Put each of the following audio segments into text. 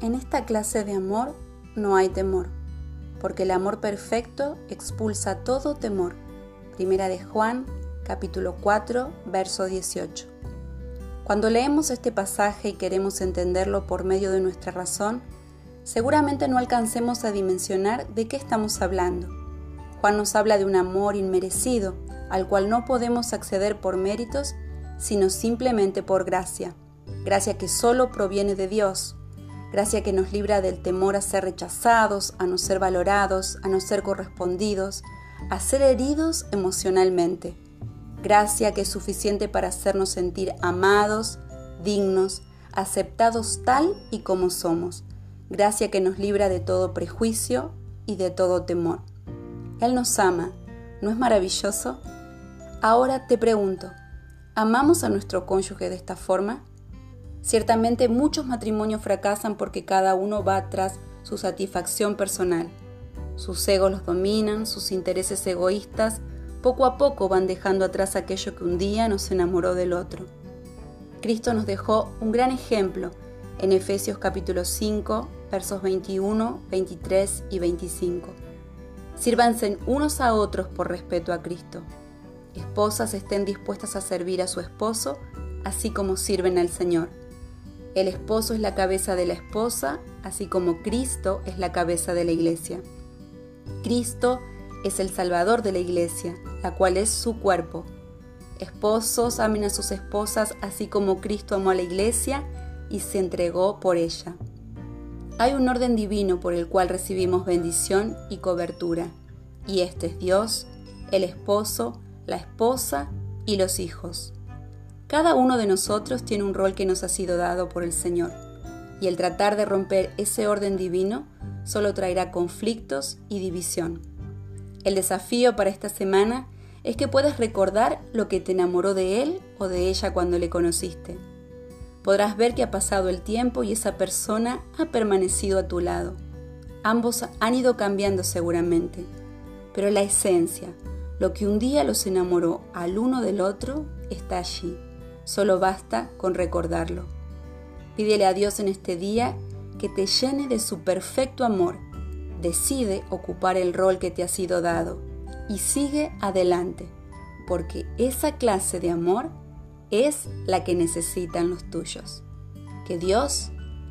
En esta clase de amor no hay temor, porque el amor perfecto expulsa todo temor. Primera de Juan, capítulo 4, verso 18. Cuando leemos este pasaje y queremos entenderlo por medio de nuestra razón, seguramente no alcancemos a dimensionar de qué estamos hablando. Juan nos habla de un amor inmerecido, al cual no podemos acceder por méritos, sino simplemente por gracia, gracia que solo proviene de Dios, gracia que nos libra del temor a ser rechazados, a no ser valorados, a no ser correspondidos, a ser heridos emocionalmente, gracia que es suficiente para hacernos sentir amados, dignos, aceptados tal y como somos, gracia que nos libra de todo prejuicio y de todo temor. Él nos ama, ¿no es maravilloso? Ahora te pregunto, ¿amamos a nuestro cónyuge de esta forma? Ciertamente muchos matrimonios fracasan porque cada uno va tras su satisfacción personal. Sus egos los dominan, sus intereses egoístas poco a poco van dejando atrás aquello que un día nos enamoró del otro. Cristo nos dejó un gran ejemplo en Efesios capítulo 5, versos 21, 23 y 25. Sírvanse unos a otros por respeto a Cristo. Esposas estén dispuestas a servir a su esposo, así como sirven al Señor. El esposo es la cabeza de la esposa, así como Cristo es la cabeza de la iglesia. Cristo es el Salvador de la iglesia, la cual es su cuerpo. Esposos amen a sus esposas, así como Cristo amó a la iglesia y se entregó por ella. Hay un orden divino por el cual recibimos bendición y cobertura, y este es Dios, el esposo, la esposa y los hijos. Cada uno de nosotros tiene un rol que nos ha sido dado por el Señor, y el tratar de romper ese orden divino solo traerá conflictos y división. El desafío para esta semana es que puedas recordar lo que te enamoró de él o de ella cuando le conociste podrás ver que ha pasado el tiempo y esa persona ha permanecido a tu lado. Ambos han ido cambiando seguramente, pero la esencia, lo que un día los enamoró al uno del otro, está allí. Solo basta con recordarlo. Pídele a Dios en este día que te llene de su perfecto amor. Decide ocupar el rol que te ha sido dado y sigue adelante, porque esa clase de amor es la que necesitan los tuyos. Que Dios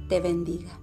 te bendiga.